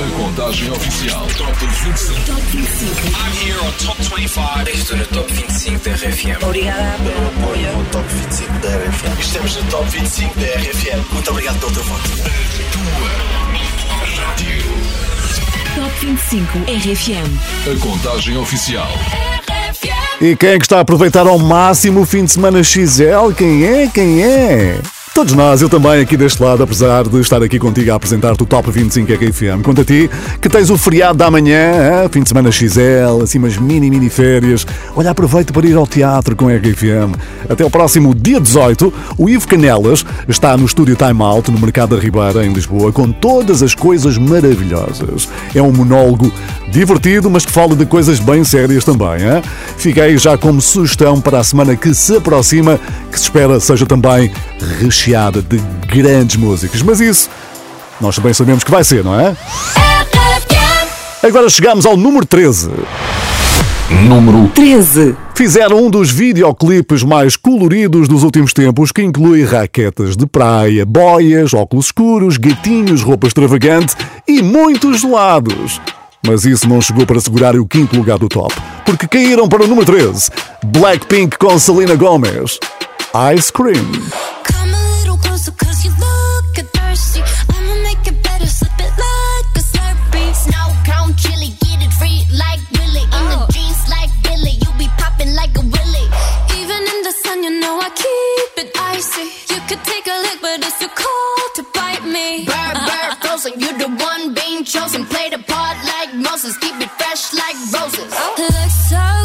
A contagem oficial. Top 25. Top 25. I'm here on Top 25. Estou no Top 25 da RFM. Pelo apoio. Top 25 da RFM. Estamos Top 25 da RFM. Muito obrigado. Tua. Top 25 RFM. A contagem oficial. E quem é que está a aproveitar ao máximo o fim de semana XL? Quem é? Quem é? Todos nós, eu também aqui deste lado, apesar de estar aqui contigo a apresentar-te o Top 25 RFM. Quanto a ti, que tens o feriado da manhã, fim de semana XL, assim umas mini, mini férias. Olha, aproveita para ir ao teatro com a RFM. Até o próximo dia 18, o Ivo Canelas está no estúdio Time Out, no Mercado da Ribeira, em Lisboa, com todas as coisas maravilhosas. É um monólogo divertido, mas que fala de coisas bem sérias também. Hein? Fiquei já como sugestão para a semana que se aproxima, que se espera seja também recheada de grandes músicas. Mas isso nós também sabemos que vai ser, não é? Agora chegamos ao número 13. Número 13. Fizeram um dos videoclipes mais coloridos dos últimos tempos, que inclui raquetas de praia, boias, óculos escuros, gatinhos, roupa extravagante e muitos gelados. Mas isso não chegou para segurar o quinto lugar do top, porque caíram para o número 13. Blackpink com Selena Gomez. Ice Cream. Keep it icy You could take a lick but it's too cold to bite me Bird, bird, frozen, you the one being chosen. Play the part like Moses, keep it fresh like roses. Looks so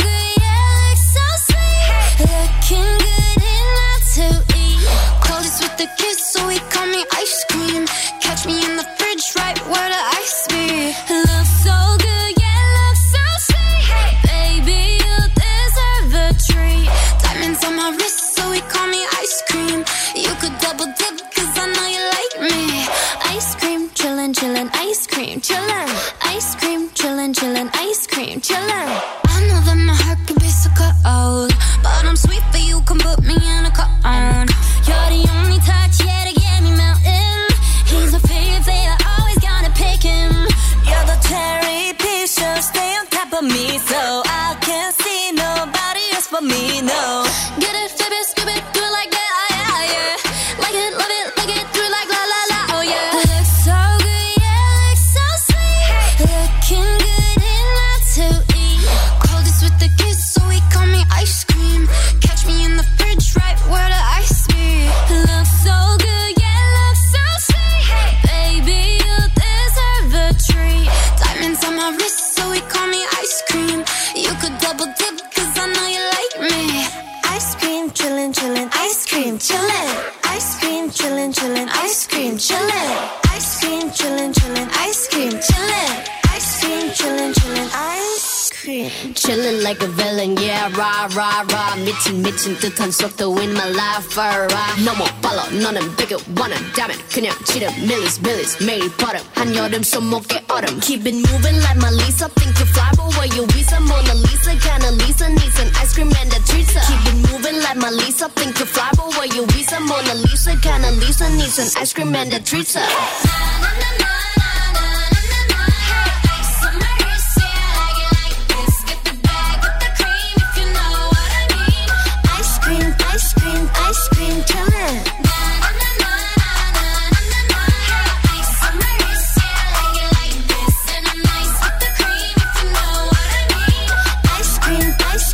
미친 듯한 속도 in my life, alright. 너무 빨라, 너는 되게 원한다면 그냥 지름, 밀리스, 밀리스, 매일 버릇. 한여름 손목에 얼음. Keep it moving like my Lisa. Think you fly, but where you visa? Mona Lisa, kinda Lisa, needs an ice cream and a treat. Keep it moving like my Lisa. Think you fly, but where you visa? Mona Lisa, kinda Lisa, needs an ice cream and a treat. Ice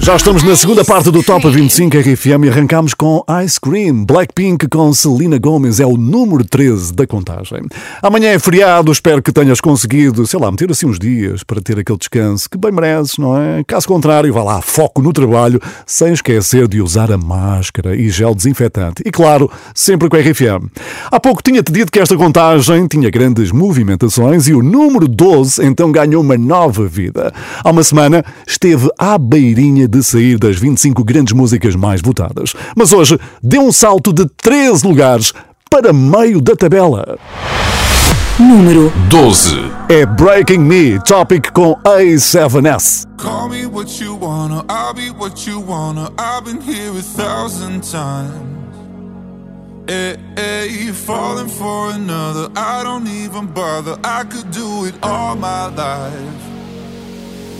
Já estamos na segunda parte do Top 25 RFM e arrancamos com Ice Cream. Blackpink com Selena Gomez é o número 13 da contagem. Amanhã é feriado, espero que tenhas conseguido, sei lá, meter assim uns dias para ter aquele descanso que bem mereces, não é? Caso contrário, vá lá, foco no trabalho, sem esquecer de usar a máscara e gel desinfetante. E claro, sempre com a RFM. Há pouco tinha-te dito que esta contagem tinha grandes movimentações e o número 12 então ganhou uma nova vida. Há uma semana esteve à beirinha de sair das 25 grandes músicas mais votadas. Mas hoje deu um salto de 13 lugares para meio da tabela. Número 12. É Breaking Me, Topic com A7S. Call me what you wanna, I'll be what you wanna. I've been here a thousand times. Hey, hey, falling for another, I don't even bother. I could do it all my life.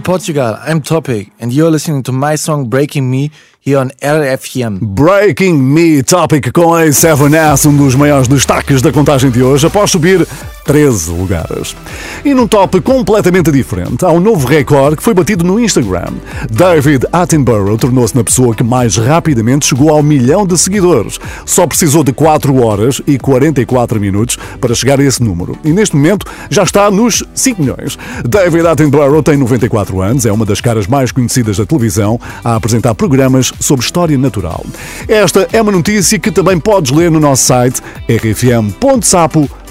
Portugal, I'm Topic, and you're listening to my song Breaking Me here on RFM. Breaking Me Topic com A7S, um dos maiores destaques da contagem de hoje, após subir 13 lugares. E num top completamente diferente, há um novo recorde que foi batido no Instagram. David Attenborough tornou-se na pessoa que mais rapidamente chegou ao milhão de seguidores. Só precisou de 4 horas e 44 minutos para chegar a esse número. E neste momento já está nos 5 milhões. David Attenborough tem 94 anos, é uma das caras mais conhecidas da televisão a apresentar programas sobre história natural. Esta é uma notícia que também podes ler no nosso site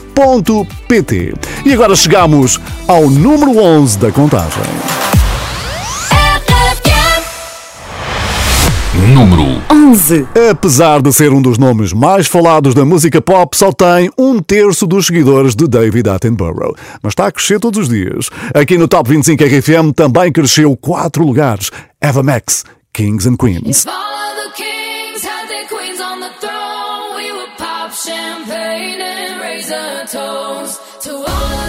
rfm.sapo.pt. E agora chegamos ao número 11 da contagem. Número 11. Apesar de ser um dos nomes mais falados da música pop, só tem um terço dos seguidores de David Attenborough. Mas está a crescer todos os dias. Aqui no Top 25 RFM também cresceu 4 lugares. Eva Max, Kings and Queens. If tones to all of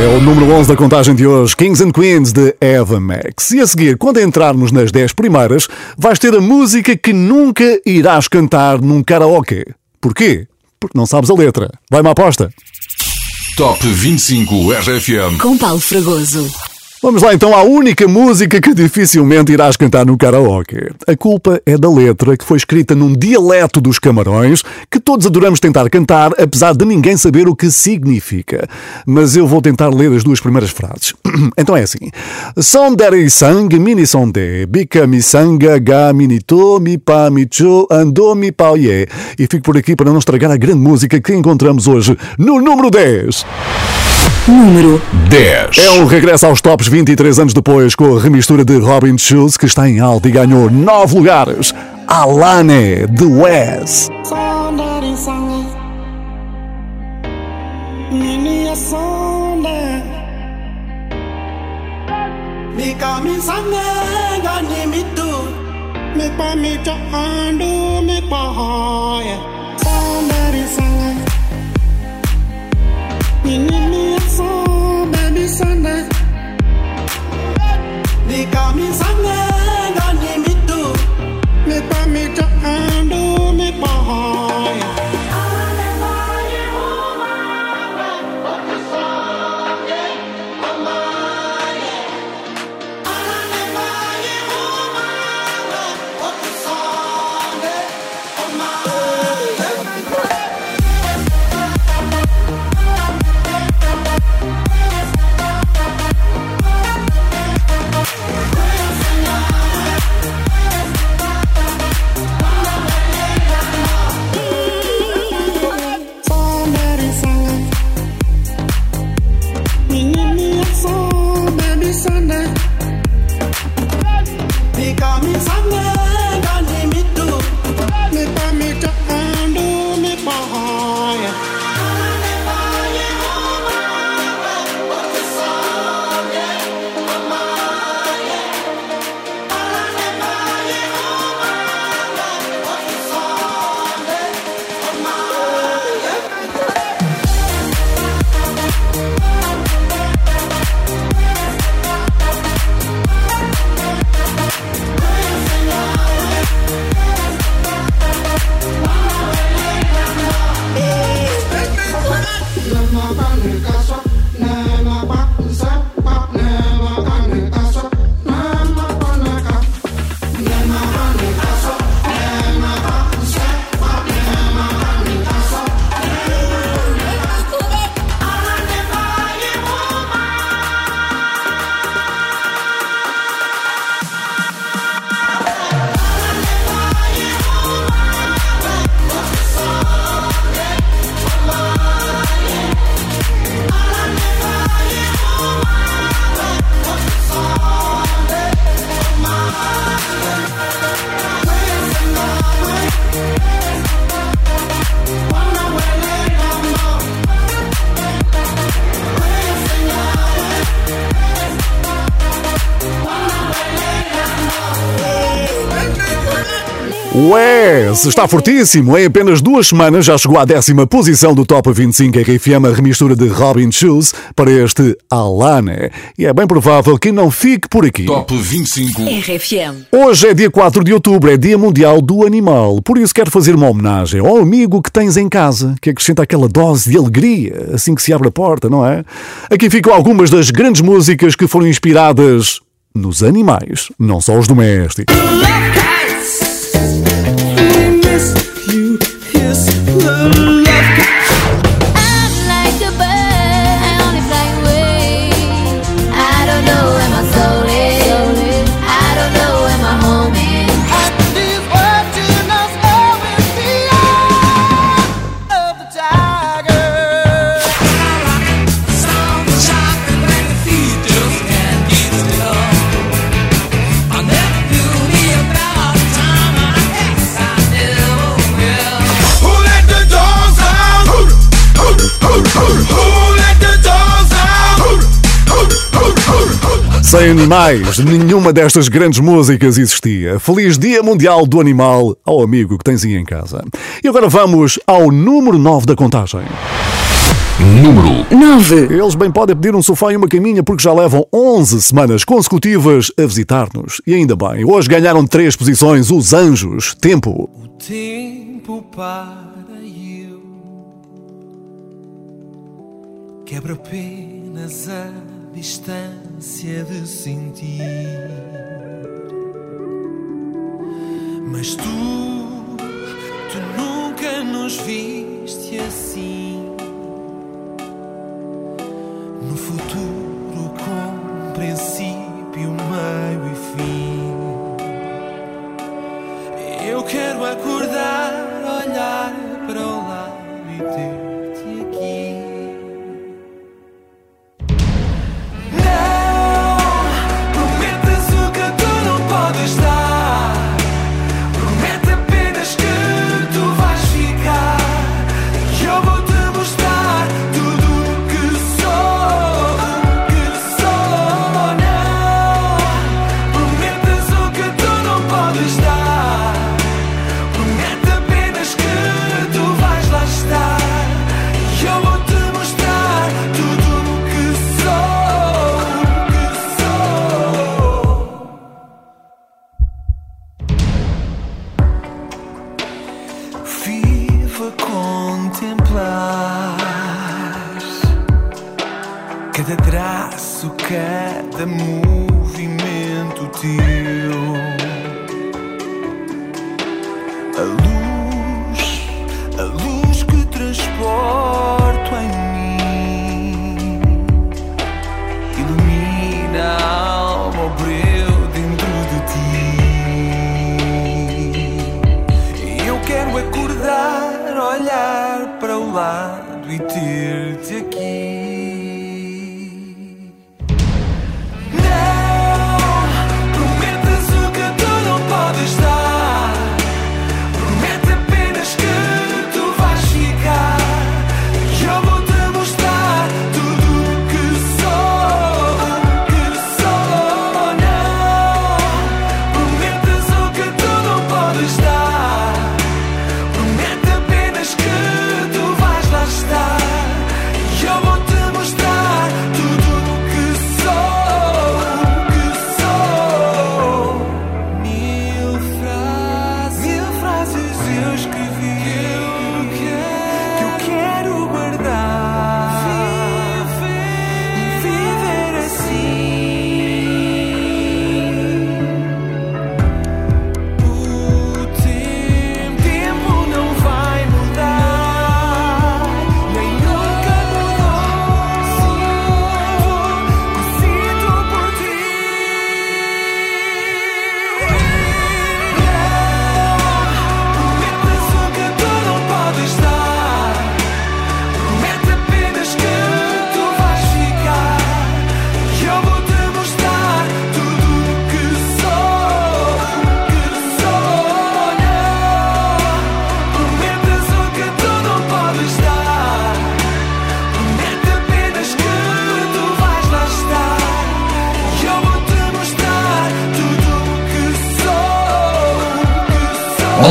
É o número 11 da contagem de hoje, Kings and Queens de Eva Max. E a seguir, quando entrarmos nas 10 primeiras, vais ter a música que nunca irás cantar num karaoke. Porquê? Porque não sabes a letra. Vai uma aposta. Top 25 RFM. Com Paulo Fragoso. Vamos lá então à única música que dificilmente irás cantar no karaoke. A culpa é da letra que foi escrita num dialeto dos camarões que todos adoramos tentar cantar, apesar de ninguém saber o que significa. Mas eu vou tentar ler as duas primeiras frases. então é assim: Sondere sang mini sonde, bica mi sanga ga mini to mi pa mi cho ando mi pau ye. E fico por aqui para não estragar a grande música que encontramos hoje no número 10. Número 10. É um regresso aos tops 23 anos depois com a remistura de Robin Schulz que está em alta e ganhou 9 lugares. Alane de Wes. Sange Nini sonde Mika mi sange Gani mi tu Mi pa mi cha andu Mi pa hoye Sondari sange Nini Wes está fortíssimo. Em apenas duas semanas já chegou à décima posição do Top 25 RFM, a remistura de Robin Schulz para este Alane. E é bem provável que não fique por aqui. Top 25. RFM. Hoje é dia 4 de outubro, é Dia Mundial do Animal. Por isso quero fazer uma homenagem ao amigo que tens em casa, que acrescenta aquela dose de alegria assim que se abre a porta, não é? Aqui ficam algumas das grandes músicas que foram inspiradas nos animais, não só os domésticos. kiss, you kiss the love. Sem animais, nenhuma destas grandes músicas existia. Feliz Dia Mundial do Animal ao amigo que tens aí em casa. E agora vamos ao número 9 da contagem. número 9. Eles bem podem pedir um sofá e uma caminha porque já levam 11 semanas consecutivas a visitar-nos. E ainda bem, hoje ganharam três posições os Anjos. Tempo. O tempo para eu quebro apenas a distância de sentir. Mas tu, tu nunca nos viste assim. No futuro com princípio, meio e fim. Eu quero acordar, cada traço, cada movimento teu. A luz, a luz que transporto em mim ilumina a alma, o breu dentro de ti. Eu quero acordar, olhar para o lado e ter-te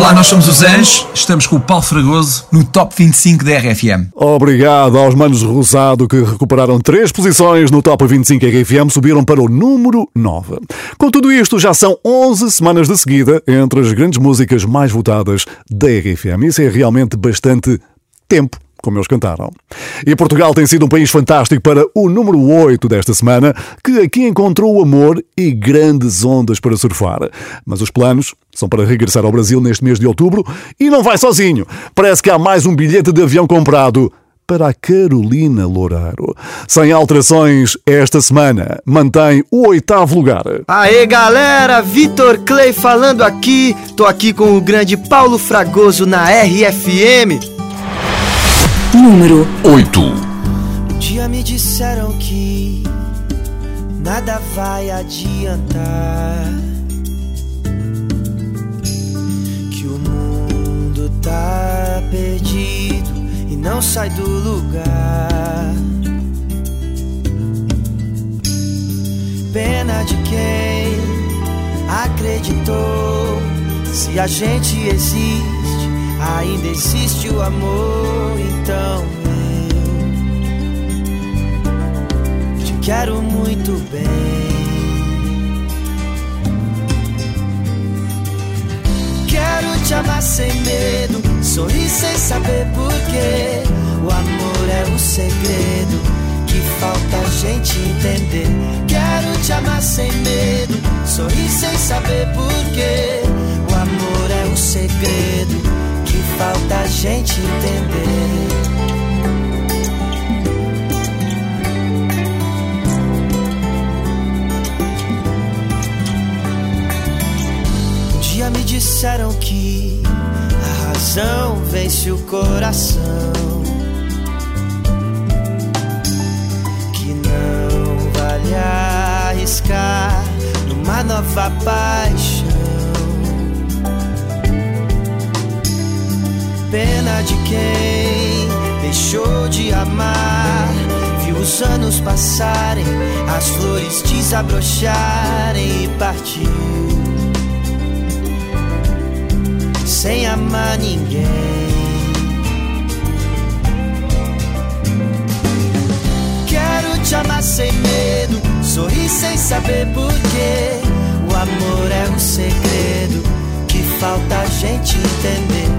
Olá, nós somos os Anjos, estamos com o Paulo Fragoso no Top 25 da RFM. Obrigado aos manos Rosado que recuperaram três posições no Top 25 RFM, subiram para o número 9. Com tudo isto, já são 11 semanas de seguida entre as grandes músicas mais votadas da RFM. Isso é realmente bastante tempo. Como eles cantaram. E Portugal tem sido um país fantástico para o número 8 desta semana, que aqui encontrou amor e grandes ondas para surfar. Mas os planos são para regressar ao Brasil neste mês de outubro e não vai sozinho. Parece que há mais um bilhete de avião comprado para a Carolina Loureiro. Sem alterações, esta semana mantém o oitavo lugar. Aê galera, Vitor Clay falando aqui. Tô aqui com o grande Paulo Fragoso na RFM. Número 8. Um dia me disseram que nada vai adiantar. Que o mundo tá perdido e não sai do lugar. Pena de quem acreditou. Se a gente existe, ainda existe o amor. Então eu quero muito bem. Quero te amar sem medo, sorrir sem saber porquê. O amor é o segredo que falta a gente entender. Quero te amar sem medo, sorrir sem saber porquê. O amor é o segredo falta a gente entender. Um dia me disseram que a razão vence o coração. Que não vale arriscar numa nova paixão. Pena de quem deixou de amar. Viu os anos passarem, as flores desabrocharem e partiu sem amar ninguém. Quero te amar sem medo, sorrir sem saber porquê. O amor é um segredo que falta a gente entender.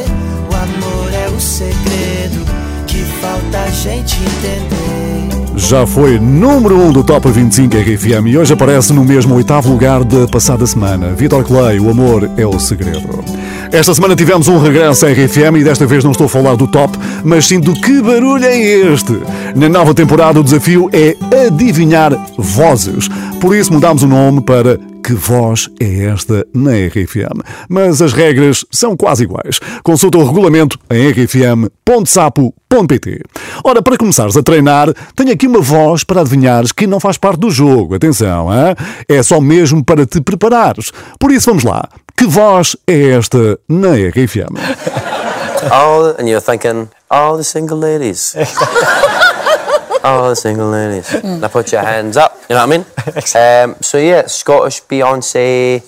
Amor é o segredo que falta a gente entender. Já foi número 1 um do Top 25 RFM e hoje aparece no mesmo oitavo lugar da passada semana. Vitor Clay, o amor é o segredo. Esta semana tivemos um regresso à RFM e desta vez não estou a falar do top, mas sim do que barulho é este. Na nova temporada o desafio é adivinhar vozes. Por isso mudamos o nome para que voz é esta na RFM? Mas as regras são quase iguais. Consulta o regulamento em rfm.sapo.pt. Ora, para começares a treinar, tenho aqui uma voz para adivinhares que não faz parte do jogo. Atenção, hein? é só mesmo para te preparares. Por isso vamos lá. Que voz é esta na RFM? all, and you're thinking, all the single ladies. all the single ladies. Now put your hands up, you know what I mean? Um, so yeah, Scottish Beyonce,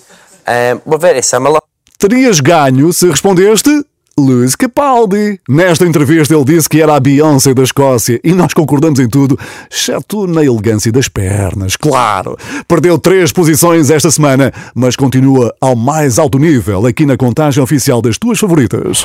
um, we're very similar. Terias ganho se respondeste Lewis Capaldi. Nesta entrevista ele disse que era a Beyoncé da Escócia e nós concordamos em tudo, exceto na elegância das pernas, claro. Perdeu três posições esta semana, mas continua ao mais alto nível aqui na contagem oficial das tuas favoritas.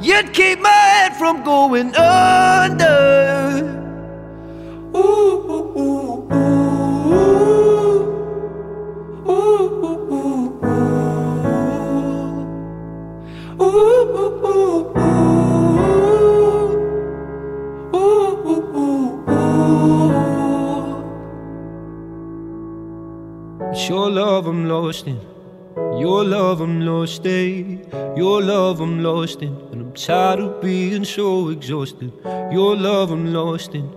you'd keep my head from going under. It's your love I'm lost in. Your love I'm lost in. Your love I'm lost in. Tired of being so exhausted. Your love I'm lost in.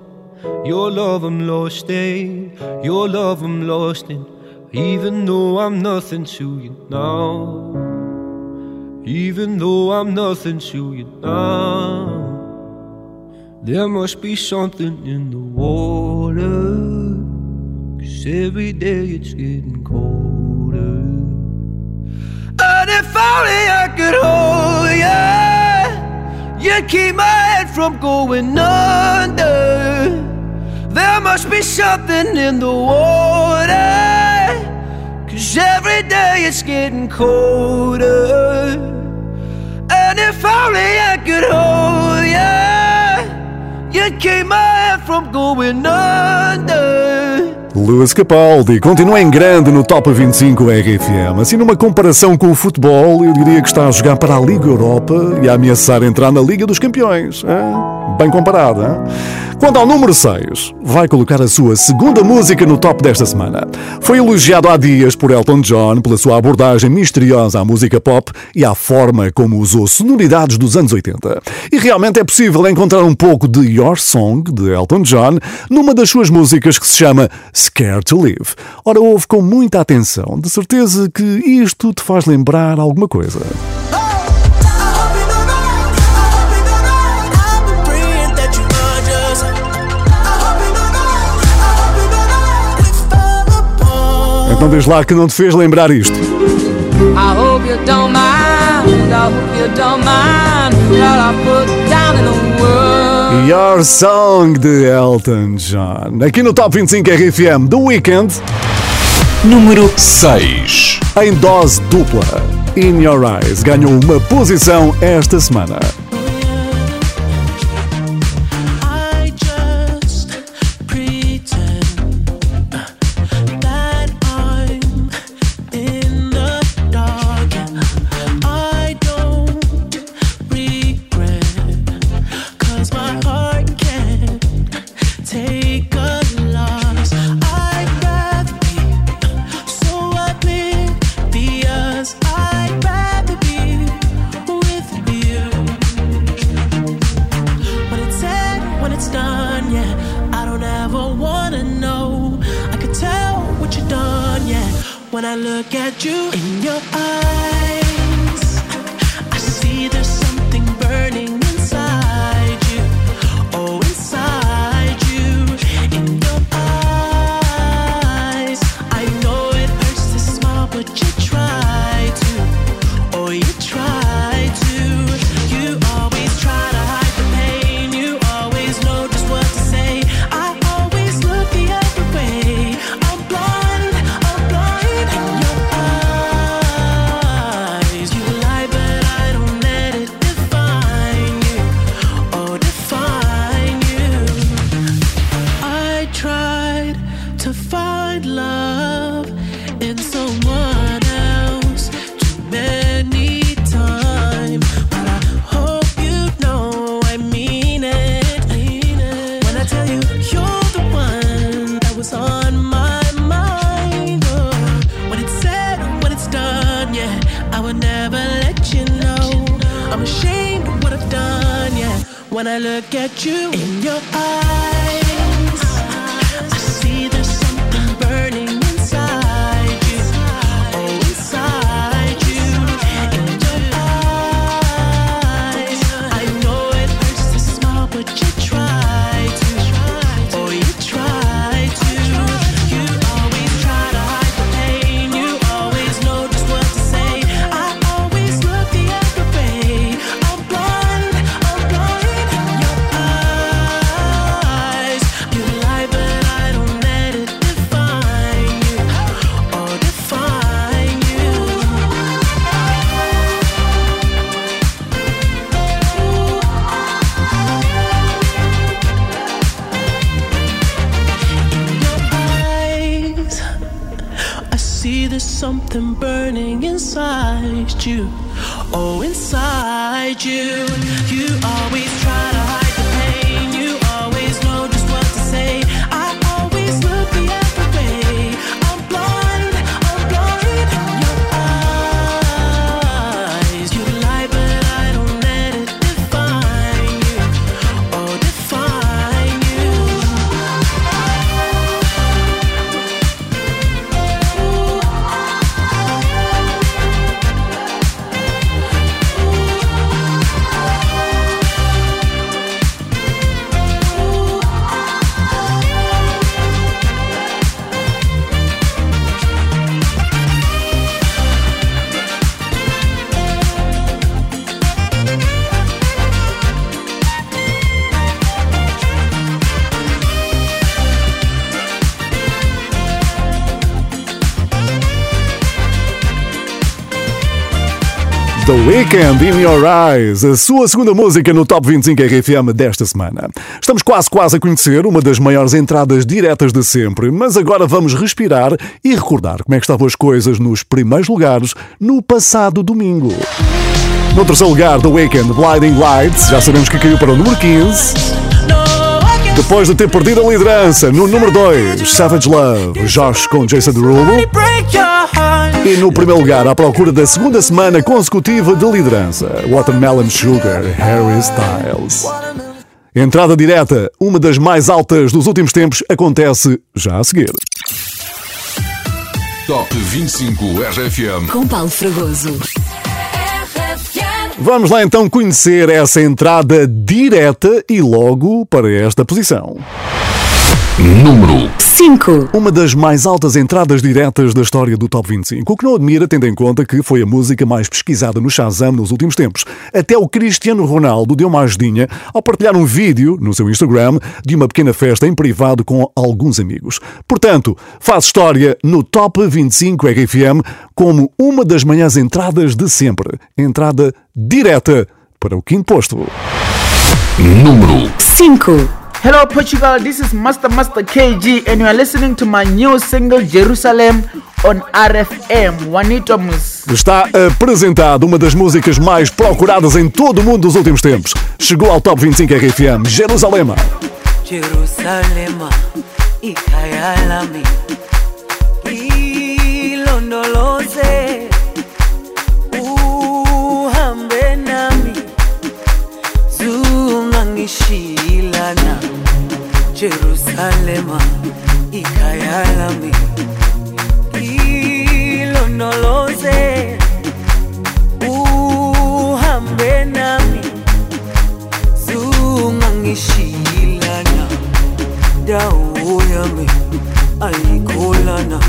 Your love I'm lost in. Your love I'm lost in. Even though I'm nothing to you now. Even though I'm nothing to you now. There must be something in the water. Cause every day it's getting colder. And if only I could hold you, you'd keep my head from going under. There must be something in the water. Cause every day it's getting colder. And if only I could hold you, you'd keep my head from going under. Lewis Capaldi continua em grande no Top 25 RFM. Assim, numa comparação com o futebol, eu diria que está a jogar para a Liga Europa e a ameaçar entrar na Liga dos Campeões. Bem comparado? Quanto ao número 6, vai colocar a sua segunda música no top desta semana. Foi elogiado há dias por Elton John pela sua abordagem misteriosa à música pop e à forma como usou sonoridades dos anos 80. E realmente é possível encontrar um pouco de Your Song, de Elton John, numa das suas músicas que se chama Scared to Live. Ora, ouve com muita atenção, de certeza que isto te faz lembrar alguma coisa. Então diz lá que não te fez lembrar isto. I hope you don't mind, I hope you don't mind what I put down in the world. Your Song de Elton John. Aqui no Top 25 RFM do Weekend. Número 6. Em dose dupla. In Your Eyes ganhou uma posição esta semana. The Weekend in Your Eyes, a sua segunda música no Top 25 RFM desta semana. Estamos quase quase a conhecer uma das maiores entradas diretas de sempre, mas agora vamos respirar e recordar como é que estavam as coisas nos primeiros lugares no passado domingo. No terceiro lugar, The Weekend, Blinding Lights, já sabemos que caiu para o número 15. Depois de ter perdido a liderança, no número 2, Savage Love, Josh com Jason Derulo. E no primeiro lugar, à procura da segunda semana consecutiva de liderança, Watermelon Sugar, Harry Styles. Entrada direta, uma das mais altas dos últimos tempos, acontece já a seguir. Top 25 RFM. Com Paulo Fragoso. Vamos lá então conhecer essa entrada direta e logo para esta posição. Número 5. Uma das mais altas entradas diretas da história do Top 25, o que não admira tendo em conta que foi a música mais pesquisada no Shazam nos últimos tempos. Até o Cristiano Ronaldo deu uma ajudinha ao partilhar um vídeo no seu Instagram de uma pequena festa em privado com alguns amigos. Portanto, faz história no Top 25 RFM como uma das manhãs entradas de sempre. Entrada direta para o quinto posto. Número 5. Hello Portugal, this is Master Master KG and you are listening to my new single Jerusalem on RFM. Juanito Mus. Está apresentada uma das músicas mais procuradas em todo o mundo dos últimos tempos. Chegou ao Top 25 RFM, Jerusalema. Jerusalema ikhaya lami ilondoloze uhambe nami Jerusalema ikhaya lami ilondoloze uhambe nami. Zungangishilana. Dawo yami ayikholana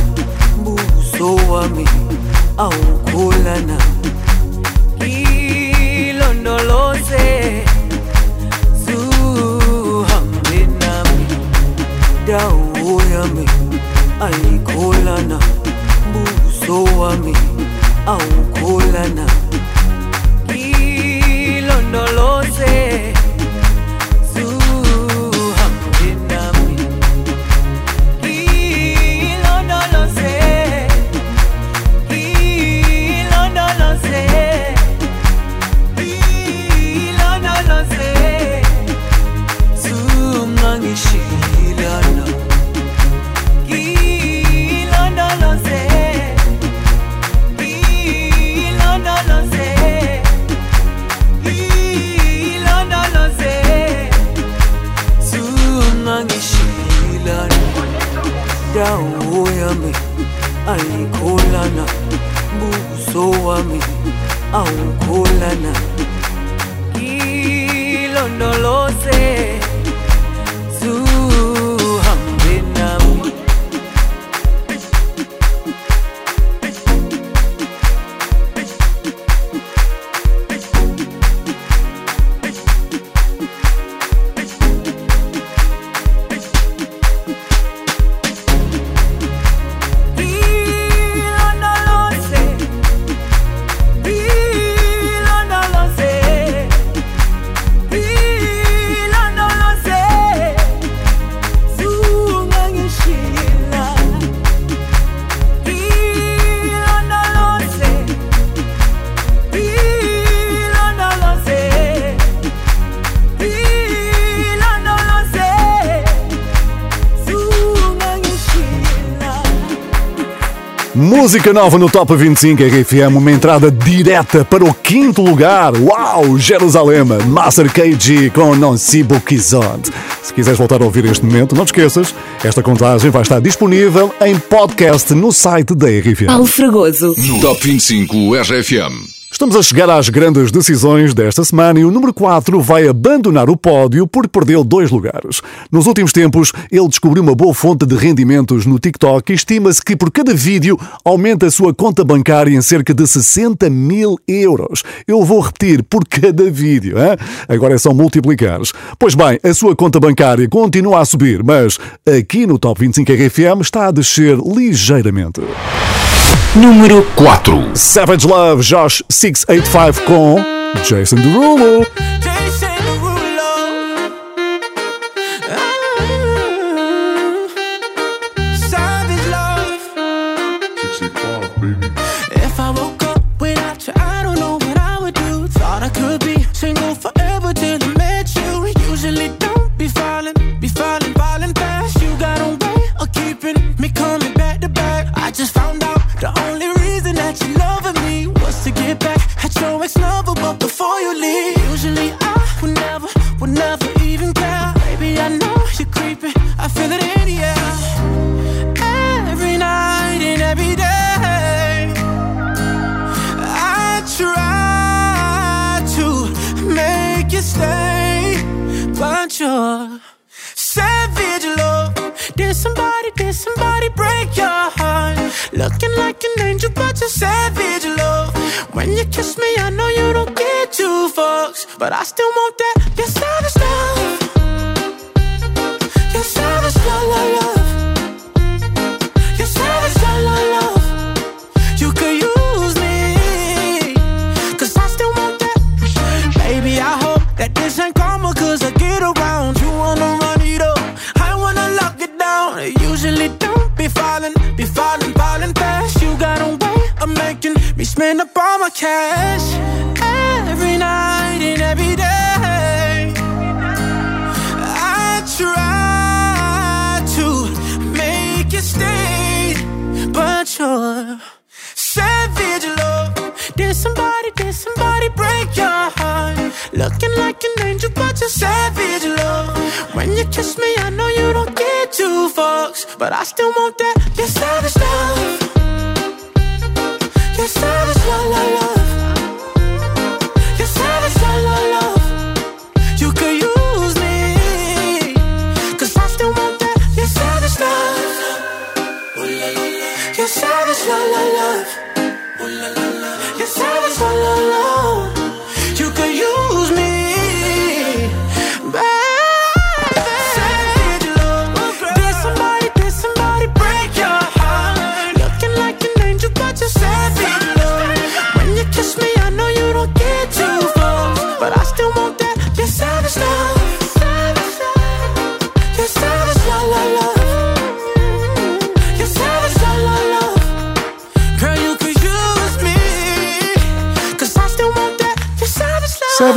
buso wami. Awukholana ayikholana buso wami awukholana ayikholana buso wami Música nova no Top 25 RFM, uma entrada direta para o quinto lugar. Uau! Jerusalém, Master KG com Non Si Kizont. Se quiseres voltar a ouvir este momento, não te esqueças, esta contagem vai estar disponível em podcast no site da RFM. Paulo Fragoso. No Top 25 RFM. Estamos a chegar às grandes decisões desta semana e o número 4 vai abandonar o pódio porque perdeu dois lugares. Nos últimos tempos, ele descobriu uma boa fonte de rendimentos no TikTok e estima-se que por cada vídeo aumenta a sua conta bancária em cerca de 60 mil euros. Eu vou repetir, por cada vídeo. Hein? Agora é só multiplicar. Pois bem, a sua conta bancária continua a subir, mas aqui no Top 25 RFM está a descer ligeiramente. Número 4 Savage Love, Josh 685 com Jason Derulo. Your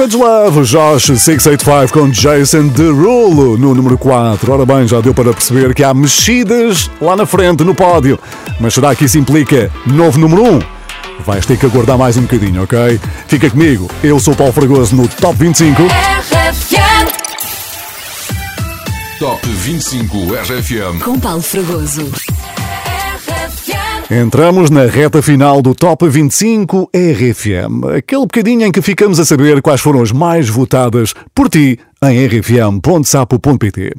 savage love. Josh 685 com Jason Derulo no número 4. Ora bem, já deu para perceber que há mexidas lá na frente no pódio. Mas será que isso implica novo número 1? Vais ter que aguardar mais um bocadinho, ok? Fica comigo, eu sou o Paulo Fragoso no Top 25. Top 25 RFM. Com Paulo Fragoso. Entramos na reta final do Top 25 RFM, aquele bocadinho em que ficamos a saber quais foram as mais votadas por ti em rfm.sapo.pt.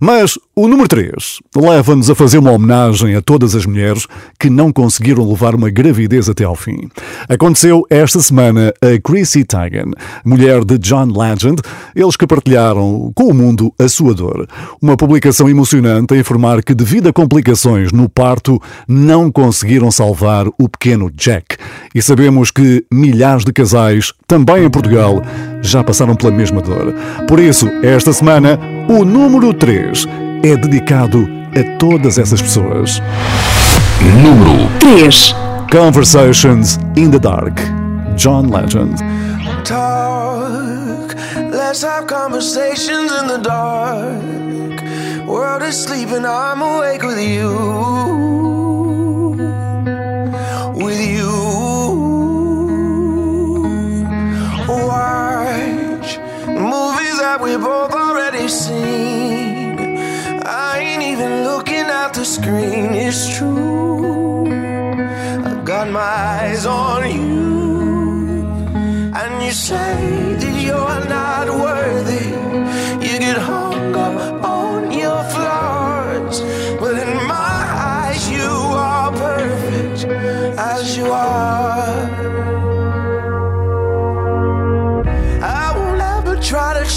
Mas o número 3 leva-nos a fazer uma homenagem a todas as mulheres que não conseguiram levar uma gravidez até ao fim. Aconteceu esta semana a Chrissy Teigen, mulher de John Legend, eles que partilharam com o mundo a sua dor. Uma publicação emocionante a informar que, devido a complicações no parto, não conseguiram salvar o pequeno Jack. E sabemos que milhares de casais, também em Portugal, já passaram pela mesma dor. Por isso, esta semana, o número 3 é dedicado a todas essas pessoas. Número 3 Conversations in the Dark. John Legend. talk. Let's have conversations in the dark. World is sleeping, I'm awake with you. That we both already seen. I ain't even looking at the screen, it's true. I got my eyes on you, and you say that you're not worthy. You get hung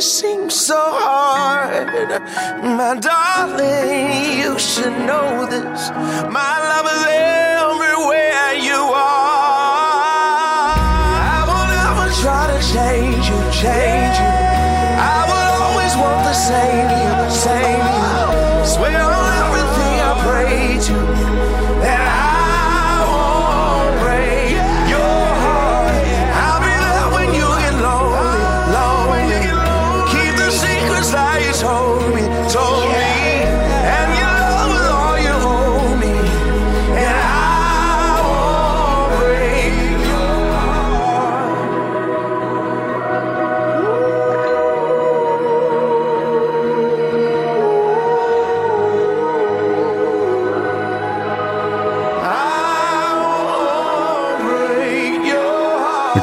it seems so hard. My darling, you should know this. My love is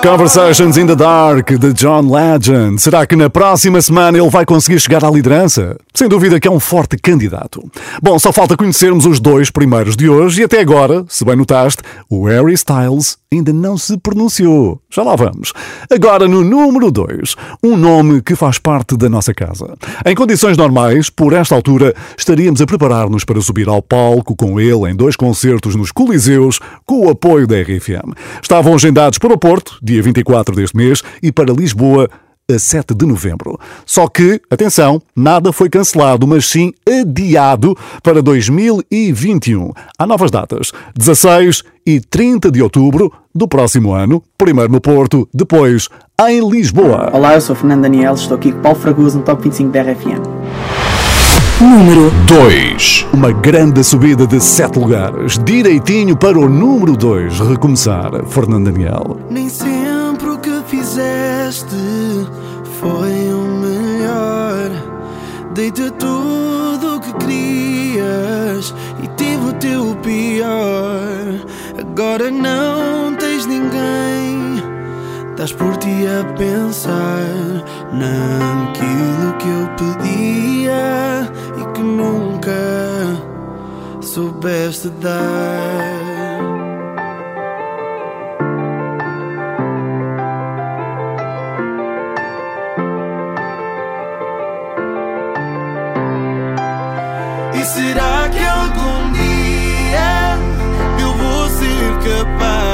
Conversations in the Dark de John Legend. Será que na próxima semana ele vai conseguir chegar à liderança? Sem dúvida que é um forte candidato. Bom, só falta conhecermos os dois primeiros de hoje e até agora, se bem notaste, o Harry Styles ainda não se pronunciou. Já lá vamos. Agora no número 2, um nome que faz parte da nossa casa. Em condições normais, por esta altura, estaríamos a preparar-nos para subir ao palco com ele em dois concertos nos Coliseus, com o apoio da RFM. Estavam agendados para o Porto, dia 24 deste mês, e para Lisboa, a 7 de novembro. Só que, atenção, nada foi cancelado, mas sim adiado para 2021. Há novas datas: 16 e 30 de outubro do próximo ano, primeiro no Porto, depois em Lisboa. Olá, eu sou Fernando Daniel, estou aqui com Paulo Fragoso no Top 25 da RFM. Número 2. Uma grande subida de 7 lugares, direitinho para o número 2 recomeçar. Fernando Daniel. Nem sempre o que fizeste foi o melhor. Dei-te tudo o que querias e tive o teu pior. Agora não tens ninguém. Estás por ti a pensar naquilo que eu pedia nunca soubeste dar. será que algum dia eu vou ser capaz?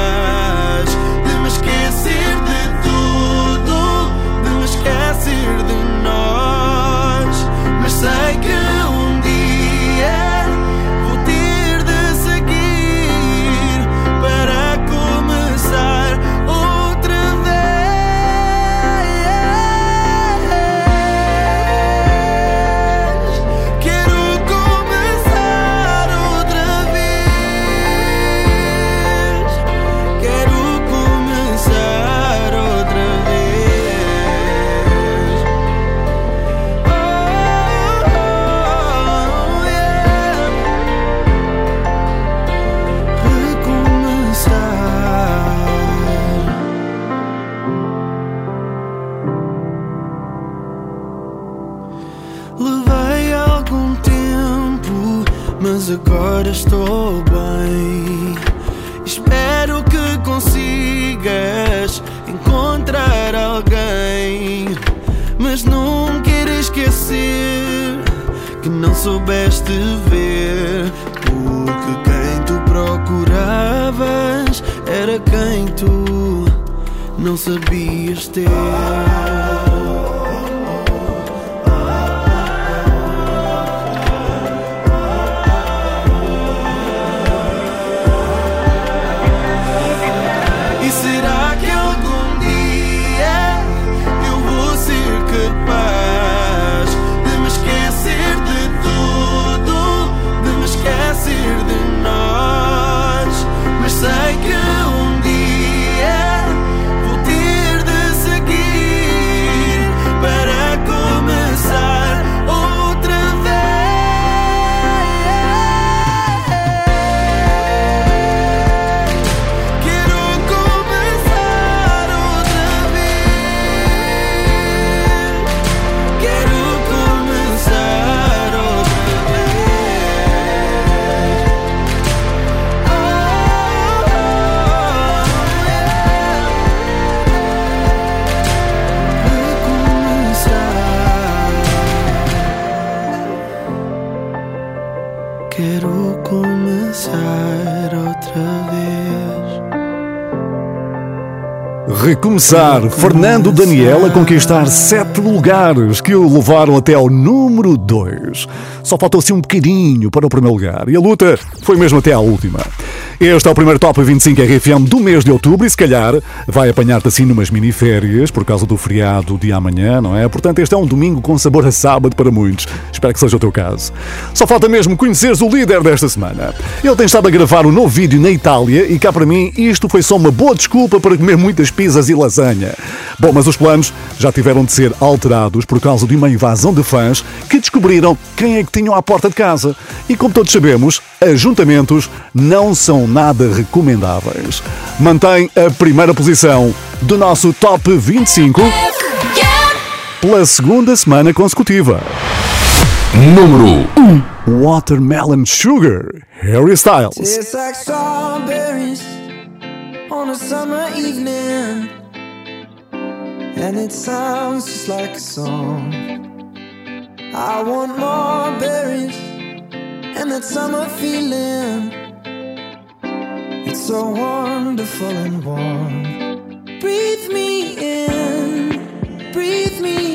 Recomeçar. Fernando Daniel a conquistar sete lugares que o levaram até ao número 2. Só faltou assim um bocadinho para o primeiro lugar. E a luta foi mesmo até à última. Este é o primeiro Top 25 RFM do mês de outubro e se calhar vai apanhar-te assim numas miniférias por causa do feriado de amanhã, não é? Portanto, este é um domingo com sabor a sábado para muitos. Espero que seja o teu caso. Só falta mesmo conheceres o líder desta semana. Ele tem estado a gravar um novo vídeo na Itália e cá para mim isto foi só uma boa desculpa para comer muitas pizzas e lasanha. Bom, mas os planos já tiveram de ser alterados por causa de uma invasão de fãs que descobriram quem é que tinham à porta de casa. E como todos sabemos, ajuntamentos não são nada recomendáveis. Mantém a primeira posição do nosso Top 25 pela segunda semana consecutiva. Número 1 Watermelon Sugar, Harry Styles. Tastes like strawberries on a summer evening, and it sounds just like a song. I want more berries and that summer feeling. It's so wonderful and warm. Breathe me in, breathe me out.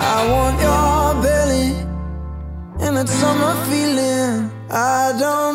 I want your belly and that summer feeling. I don't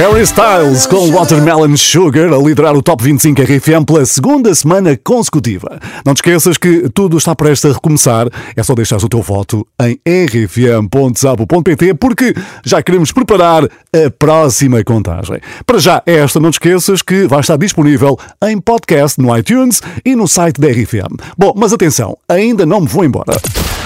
Harry Styles com Watermelon Sugar a liderar o Top 25 RFM pela segunda semana consecutiva. Não te esqueças que tudo está prestes a recomeçar. É só deixar o teu voto em rfm.sapo.pt porque já queremos preparar a próxima contagem. Para já, esta não te esqueças que vai estar disponível em podcast no iTunes e no site da RFM. Bom, mas atenção, ainda não me vou embora.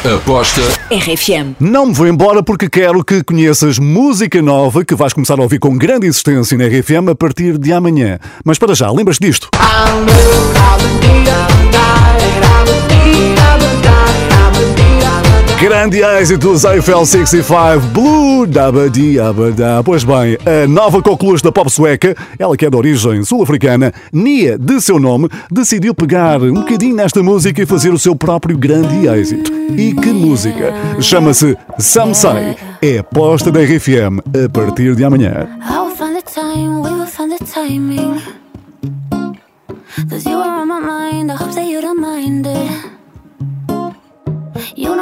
Aposta RFM. Não me vou embora porque quero que conheças música nova que vais começar a ouvir com grande insistência na RFM a partir de amanhã. Mas para já, lembras disto? Grande êxito dos Eiffel 65 Blue Dabadi Abada. Pois bem, a nova coqueluche da pop sueca, ela que é de origem sul-africana, Nia, de seu nome, decidiu pegar um bocadinho nesta música e fazer o seu próprio grande êxito. E que música! Chama-se Say. É aposta da RFM a partir de amanhã. Cause you are on my mind, I hope that you don't mind it.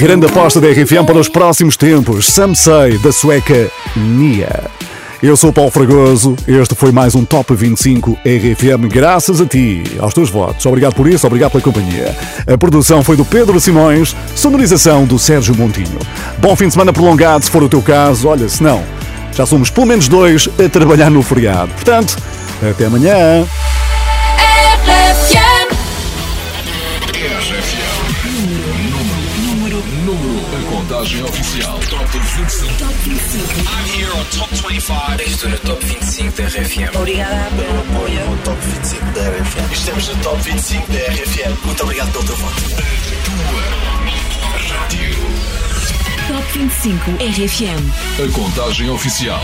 grande aposta da RFM para os próximos tempos. Samsei, da sueca Nia. Eu sou o Paulo Fragoso, este foi mais um Top 25 RFM, graças a ti, aos teus votos. Obrigado por isso, obrigado pela companhia. A produção foi do Pedro Simões, sonorização do Sérgio Montinho. Bom fim de semana prolongado, se for o teu caso. Olha, se não, já somos pelo menos dois a trabalhar no feriado. Portanto, até amanhã. Contagem oficial. Top 25. Top 25. I'm here on Top 25. Estou no Top 25 da RFM. Obrigada pelo apoio ao Top 25 da RFM. Estamos no Top 25 da RFM. Muito obrigado pelo teu voto. Rádio. Top 25 RFM. A contagem oficial.